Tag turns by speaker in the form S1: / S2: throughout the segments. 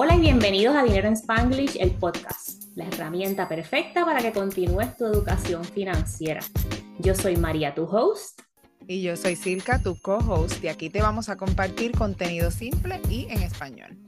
S1: Hola y bienvenidos a Dinero en Spanglish, el podcast, la herramienta perfecta para que continúes tu educación financiera. Yo soy María, tu host.
S2: Y yo soy Silka, tu co-host, y aquí te vamos a compartir contenido simple y en español.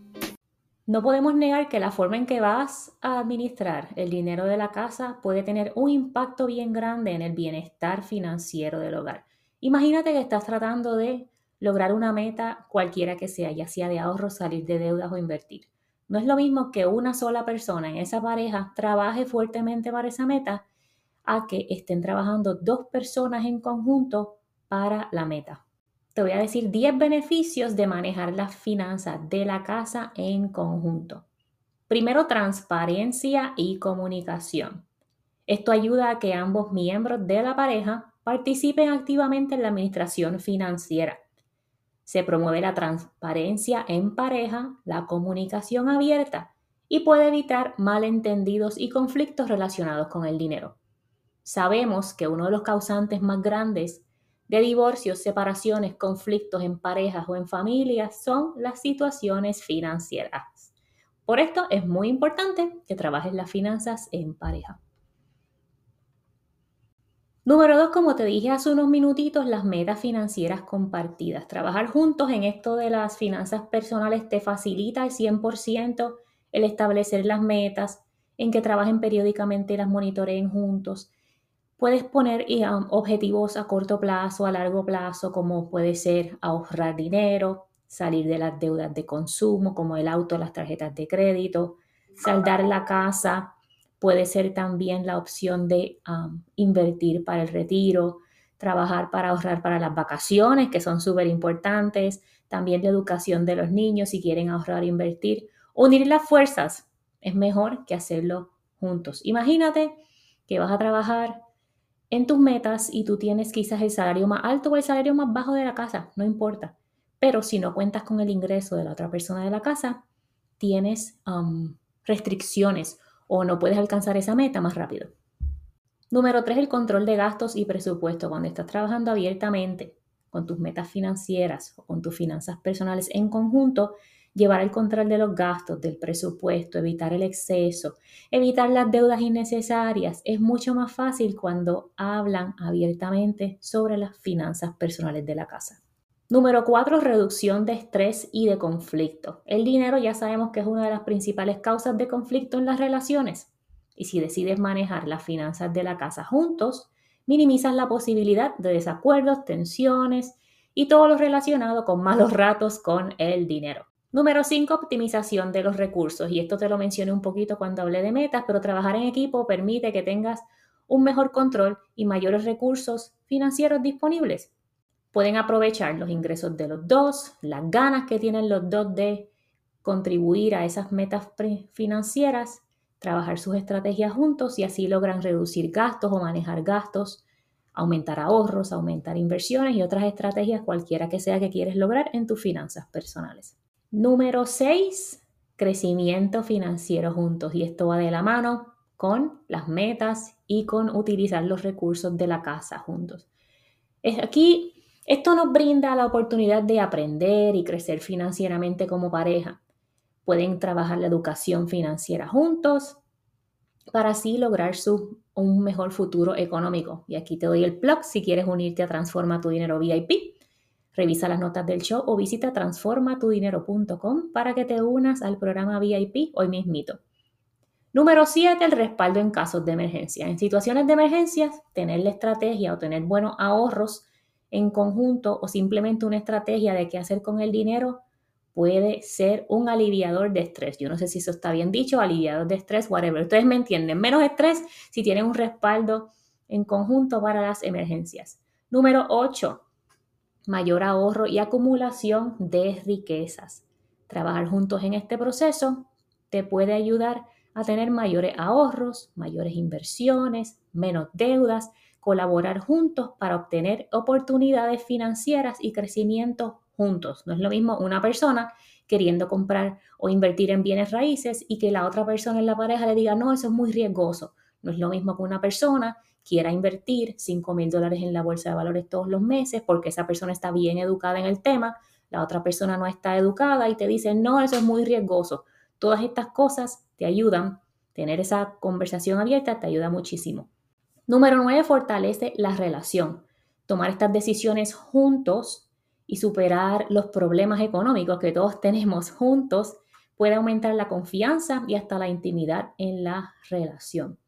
S1: No podemos negar que la forma en que vas a administrar el dinero de la casa puede tener un impacto bien grande en el bienestar financiero del hogar. Imagínate que estás tratando de lograr una meta cualquiera que sea, ya sea de ahorro, salir de deudas o invertir. No es lo mismo que una sola persona en esa pareja trabaje fuertemente para esa meta a que estén trabajando dos personas en conjunto para la meta. Te voy a decir 10 beneficios de manejar las finanzas de la casa en conjunto. Primero, transparencia y comunicación. Esto ayuda a que ambos miembros de la pareja participen activamente en la administración financiera se promueve la transparencia en pareja, la comunicación abierta y puede evitar malentendidos y conflictos relacionados con el dinero. Sabemos que uno de los causantes más grandes de divorcios, separaciones, conflictos en parejas o en familias son las situaciones financieras. Por esto es muy importante que trabajes las finanzas en pareja. Número dos, como te dije hace unos minutitos, las metas financieras compartidas. Trabajar juntos en esto de las finanzas personales te facilita al 100% el establecer las metas, en que trabajen periódicamente y las monitoreen juntos. Puedes poner um, objetivos a corto plazo, a largo plazo, como puede ser ahorrar dinero, salir de las deudas de consumo, como el auto, las tarjetas de crédito, saldar la casa, Puede ser también la opción de invertir para el retiro, trabajar para ahorrar para las vacaciones, que son súper importantes, también la educación de los niños, si quieren ahorrar e invertir. Unir las fuerzas es mejor que hacerlo juntos. Imagínate que vas a trabajar en tus metas y tú tienes quizás el salario más alto o el salario más bajo de la casa, no importa. Pero si no cuentas con el ingreso de la otra persona de la casa, tienes restricciones o no puedes alcanzar esa meta más rápido. Número tres, el control de gastos y presupuesto. Cuando estás trabajando abiertamente con tus metas financieras o con tus finanzas personales en conjunto, llevar el control de los gastos, del presupuesto, evitar el exceso, evitar las deudas innecesarias. Es mucho más fácil cuando hablan abiertamente sobre las finanzas personales de la casa. Número cuatro, reducción de estrés y de conflicto. El dinero ya sabemos que es una de las principales causas de conflicto en las relaciones. Y si decides manejar las finanzas de la casa juntos, minimizas la posibilidad de desacuerdos, tensiones y todo lo relacionado con malos ratos con el dinero. Número 5, optimización de los recursos. Y esto te lo mencioné un poquito cuando hablé de metas, pero trabajar en equipo permite que tengas un mejor control y mayores recursos financieros disponibles pueden aprovechar los ingresos de los dos, las ganas que tienen los dos de contribuir a esas metas financieras, trabajar sus estrategias juntos y así logran reducir gastos o manejar gastos, aumentar ahorros, aumentar inversiones y otras estrategias cualquiera que sea que quieres lograr en tus finanzas personales. Número 6, crecimiento financiero juntos y esto va de la mano con las metas y con utilizar los recursos de la casa juntos. Es aquí esto nos brinda la oportunidad de aprender y crecer financieramente como pareja. Pueden trabajar la educación financiera juntos para así lograr un mejor futuro económico. Y aquí te doy el plug si quieres unirte a Transforma tu Dinero VIP. Revisa las notas del show o visita transformatudinero.com para que te unas al programa VIP hoy mismito. Número 7, el respaldo en casos de emergencia. En situaciones de emergencia, tener la estrategia o tener buenos ahorros en conjunto o simplemente una estrategia de qué hacer con el dinero puede ser un aliviador de estrés. Yo no sé si eso está bien dicho, aliviador de estrés, whatever. Ustedes me entienden. Menos estrés si tienen un respaldo en conjunto para las emergencias. Número 8. Mayor ahorro y acumulación de riquezas. Trabajar juntos en este proceso te puede ayudar a tener mayores ahorros, mayores inversiones, menos deudas colaborar juntos para obtener oportunidades financieras y crecimiento juntos. No es lo mismo una persona queriendo comprar o invertir en bienes raíces y que la otra persona en la pareja le diga, no, eso es muy riesgoso. No es lo mismo que una persona quiera invertir 5 mil dólares en la bolsa de valores todos los meses porque esa persona está bien educada en el tema, la otra persona no está educada y te dice, no, eso es muy riesgoso. Todas estas cosas te ayudan, tener esa conversación abierta te ayuda muchísimo. Número 9, fortalece la relación. Tomar estas decisiones juntos y superar los problemas económicos que todos tenemos juntos puede aumentar la confianza y hasta la intimidad en la relación.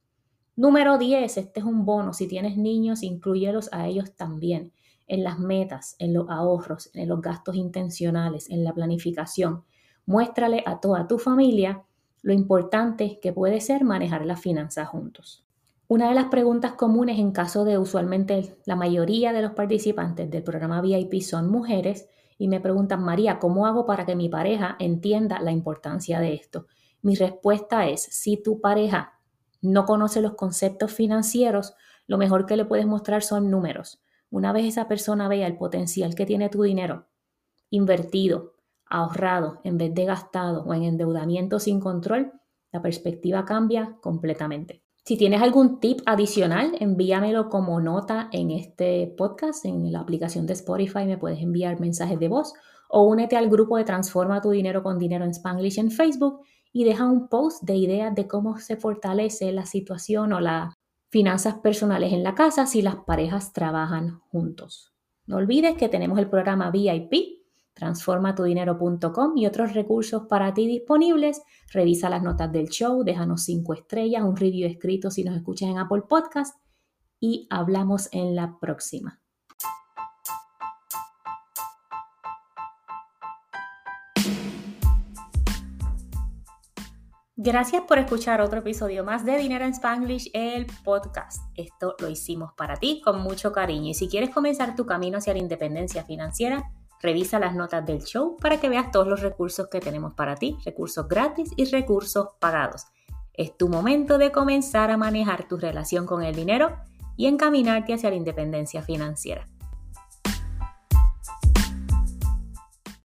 S1: Número 10, este es un bono. Si tienes niños, incluyelos a ellos también en las metas, en los ahorros, en los gastos intencionales, en la planificación. Muéstrale a toda tu familia lo importante que puede ser manejar las finanzas juntos. Una de las preguntas comunes en caso de usualmente la mayoría de los participantes del programa VIP son mujeres y me preguntan, María, ¿cómo hago para que mi pareja entienda la importancia de esto? Mi respuesta es, si tu pareja no conoce los conceptos financieros, lo mejor que le puedes mostrar son números. Una vez esa persona vea el potencial que tiene tu dinero invertido, ahorrado, en vez de gastado o en endeudamiento sin control, la perspectiva cambia completamente. Si tienes algún tip adicional, envíamelo como nota en este podcast, en la aplicación de Spotify me puedes enviar mensajes de voz o únete al grupo de Transforma tu dinero con dinero en Spanglish en Facebook y deja un post de ideas de cómo se fortalece la situación o las finanzas personales en la casa si las parejas trabajan juntos. No olvides que tenemos el programa VIP transformatudinero.com y otros recursos para ti disponibles. Revisa las notas del show, déjanos cinco estrellas, un review escrito si nos escuchas en Apple Podcast y hablamos en la próxima. Gracias por escuchar otro episodio más de Dinero en Spanglish, el podcast. Esto lo hicimos para ti con mucho cariño y si quieres comenzar tu camino hacia la independencia financiera, Revisa las notas del show para que veas todos los recursos que tenemos para ti, recursos gratis y recursos pagados. Es tu momento de comenzar a manejar tu relación con el dinero y encaminarte hacia la independencia financiera.